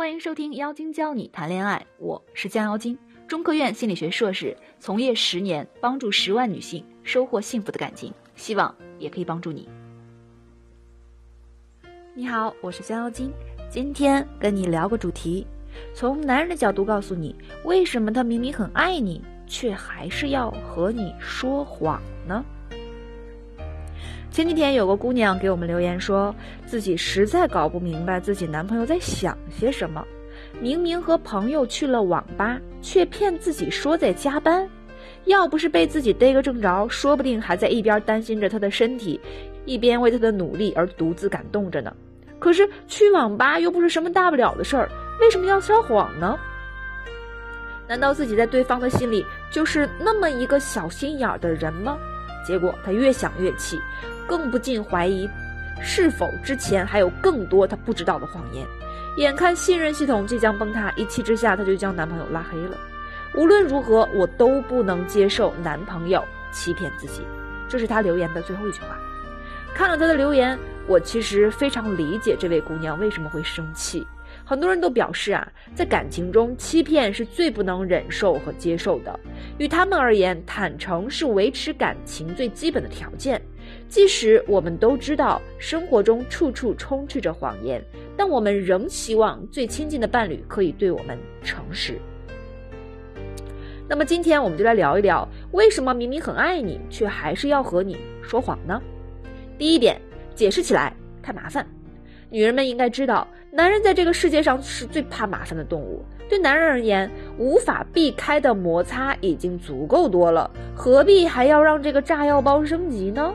欢迎收听妖精教你谈恋爱，我是江妖精，中科院心理学硕士，从业十年，帮助十万女性收获幸福的感情，希望也可以帮助你。你好，我是江妖精，今天跟你聊个主题，从男人的角度告诉你，为什么他明明很爱你，却还是要和你说谎呢？前几天有个姑娘给我们留言，说自己实在搞不明白自己男朋友在想些什么，明明和朋友去了网吧，却骗自己说在加班。要不是被自己逮个正着，说不定还在一边担心着他的身体，一边为他的努力而独自感动着呢。可是去网吧又不是什么大不了的事儿，为什么要撒谎呢？难道自己在对方的心里就是那么一个小心眼的人吗？结果他越想越气。更不禁怀疑，是否之前还有更多他不知道的谎言。眼看信任系统即将崩塌，一气之下，她就将男朋友拉黑了。无论如何，我都不能接受男朋友欺骗自己。这是她留言的最后一句话。看了她的留言，我其实非常理解这位姑娘为什么会生气。很多人都表示啊，在感情中欺骗是最不能忍受和接受的。于他们而言，坦诚是维持感情最基本的条件。即使我们都知道生活中处处充斥着谎言，但我们仍希望最亲近的伴侣可以对我们诚实。那么今天我们就来聊一聊，为什么明明很爱你，却还是要和你说谎呢？第一点，解释起来太麻烦。女人们应该知道，男人在这个世界上是最怕麻烦的动物。对男人而言，无法避开的摩擦已经足够多了，何必还要让这个炸药包升级呢？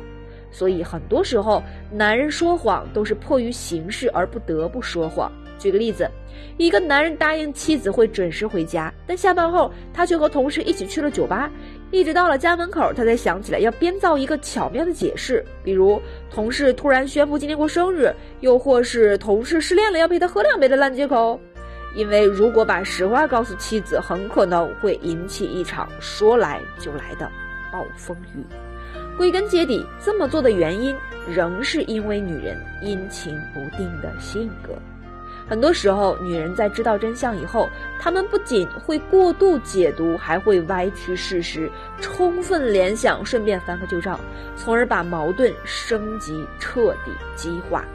所以很多时候，男人说谎都是迫于形势而不得不说谎。举个例子，一个男人答应妻子会准时回家，但下班后他却和同事一起去了酒吧，一直到了家门口，他才想起来要编造一个巧妙的解释，比如同事突然宣布今天过生日，又或是同事失恋了要陪他喝两杯的烂借口。因为如果把实话告诉妻子，很可能会引起一场说来就来的暴风雨。归根结底，这么做的原因仍是因为女人阴晴不定的性格。很多时候，女人在知道真相以后，她们不仅会过度解读，还会歪曲事实，充分联想，顺便翻个旧账，从而把矛盾升级，彻底激化。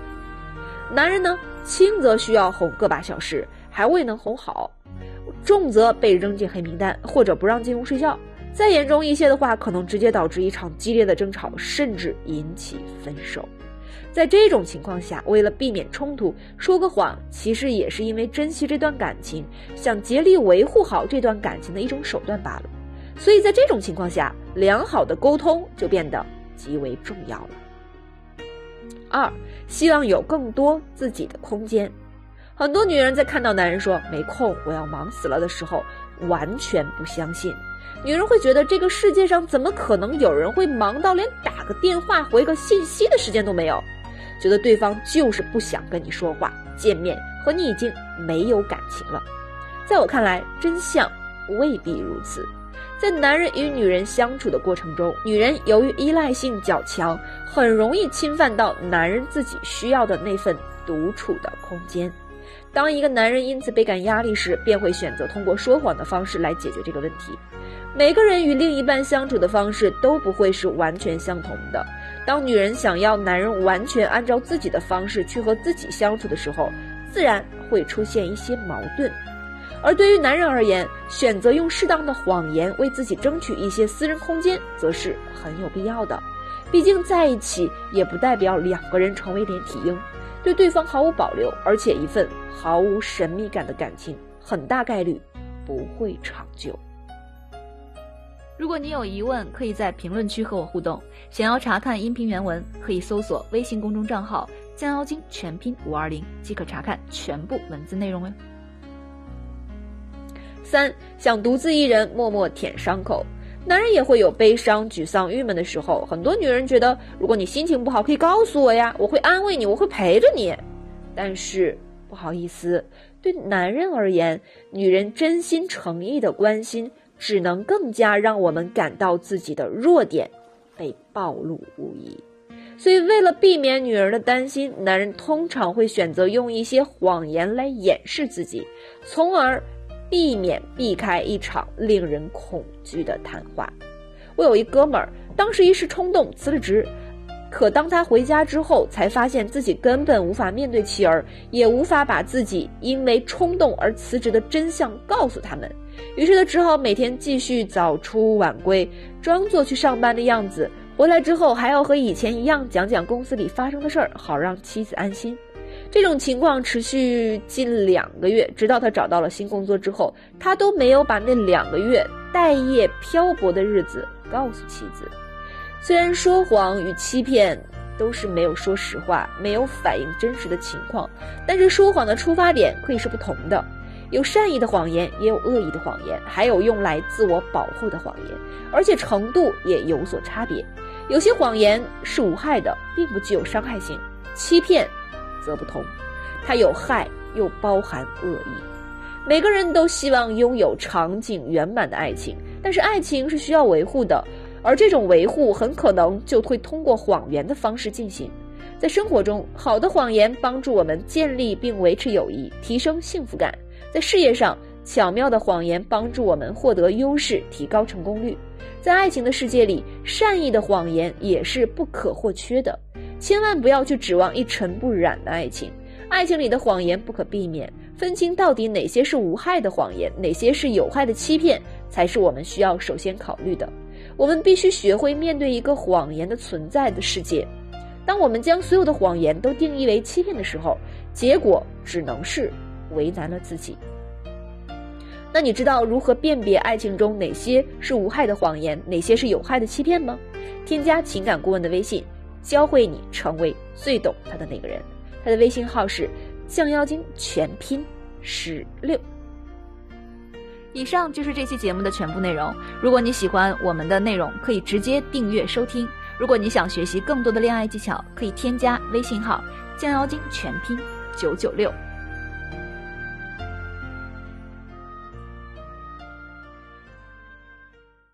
男人呢，轻则需要哄个把小时，还未能哄好；重则被扔进黑名单，或者不让进屋睡觉。再严重一些的话，可能直接导致一场激烈的争吵，甚至引起分手。在这种情况下，为了避免冲突，说个谎其实也是因为珍惜这段感情，想竭力维护好这段感情的一种手段罢了。所以在这种情况下，良好的沟通就变得极为重要了。二，希望有更多自己的空间。很多女人在看到男人说“没空，我要忙死了”的时候，完全不相信。女人会觉得这个世界上怎么可能有人会忙到连打个电话、回个信息的时间都没有？觉得对方就是不想跟你说话、见面，和你已经没有感情了。在我看来，真相未必如此。在男人与女人相处的过程中，女人由于依赖性较强，很容易侵犯到男人自己需要的那份独处的空间。当一个男人因此倍感压力时，便会选择通过说谎的方式来解决这个问题。每个人与另一半相处的方式都不会是完全相同的。当女人想要男人完全按照自己的方式去和自己相处的时候，自然会出现一些矛盾。而对于男人而言，选择用适当的谎言为自己争取一些私人空间，则是很有必要的。毕竟在一起也不代表两个人成为连体婴，对对方毫无保留，而且一份毫无神秘感的感情，很大概率不会长久。如果你有疑问，可以在评论区和我互动。想要查看音频原文，可以搜索微信公众账号“降妖精”全拼五二零即可查看全部文字内容哦。三想独自一人默默舔伤口，男人也会有悲伤、沮丧、郁闷的时候。很多女人觉得，如果你心情不好，可以告诉我呀，我会安慰你，我会陪着你。但是不好意思，对男人而言，女人真心诚意的关心。只能更加让我们感到自己的弱点被暴露无遗，所以，为了避免女儿的担心，男人通常会选择用一些谎言来掩饰自己，从而避免避开一场令人恐惧的谈话。我有一哥们儿，当时一时冲动辞了职，可当他回家之后，才发现自己根本无法面对妻儿，也无法把自己因为冲动而辞职的真相告诉他们。于是他只好每天继续早出晚归，装作去上班的样子。回来之后还要和以前一样讲讲公司里发生的事儿，好让妻子安心。这种情况持续近两个月，直到他找到了新工作之后，他都没有把那两个月待业漂泊的日子告诉妻子。虽然说谎与欺骗都是没有说实话，没有反映真实的情况，但是说谎的出发点可以是不同的。有善意的谎言，也有恶意的谎言，还有用来自我保护的谎言，而且程度也有所差别。有些谎言是无害的，并不具有伤害性；欺骗则不同，它有害又包含恶意。每个人都希望拥有场景圆满的爱情，但是爱情是需要维护的，而这种维护很可能就会通过谎言的方式进行。在生活中，好的谎言帮助我们建立并维持友谊，提升幸福感。在事业上，巧妙的谎言帮助我们获得优势，提高成功率。在爱情的世界里，善意的谎言也是不可或缺的。千万不要去指望一尘不染的爱情，爱情里的谎言不可避免。分清到底哪些是无害的谎言，哪些是有害的欺骗，才是我们需要首先考虑的。我们必须学会面对一个谎言的存在的世界。当我们将所有的谎言都定义为欺骗的时候，结果只能是。为难了自己。那你知道如何辨别爱情中哪些是无害的谎言，哪些是有害的欺骗吗？添加情感顾问的微信，教会你成为最懂他的那个人。他的微信号是降妖精全拼十六。以上就是这期节目的全部内容。如果你喜欢我们的内容，可以直接订阅收听。如果你想学习更多的恋爱技巧，可以添加微信号降妖精全拼九九六。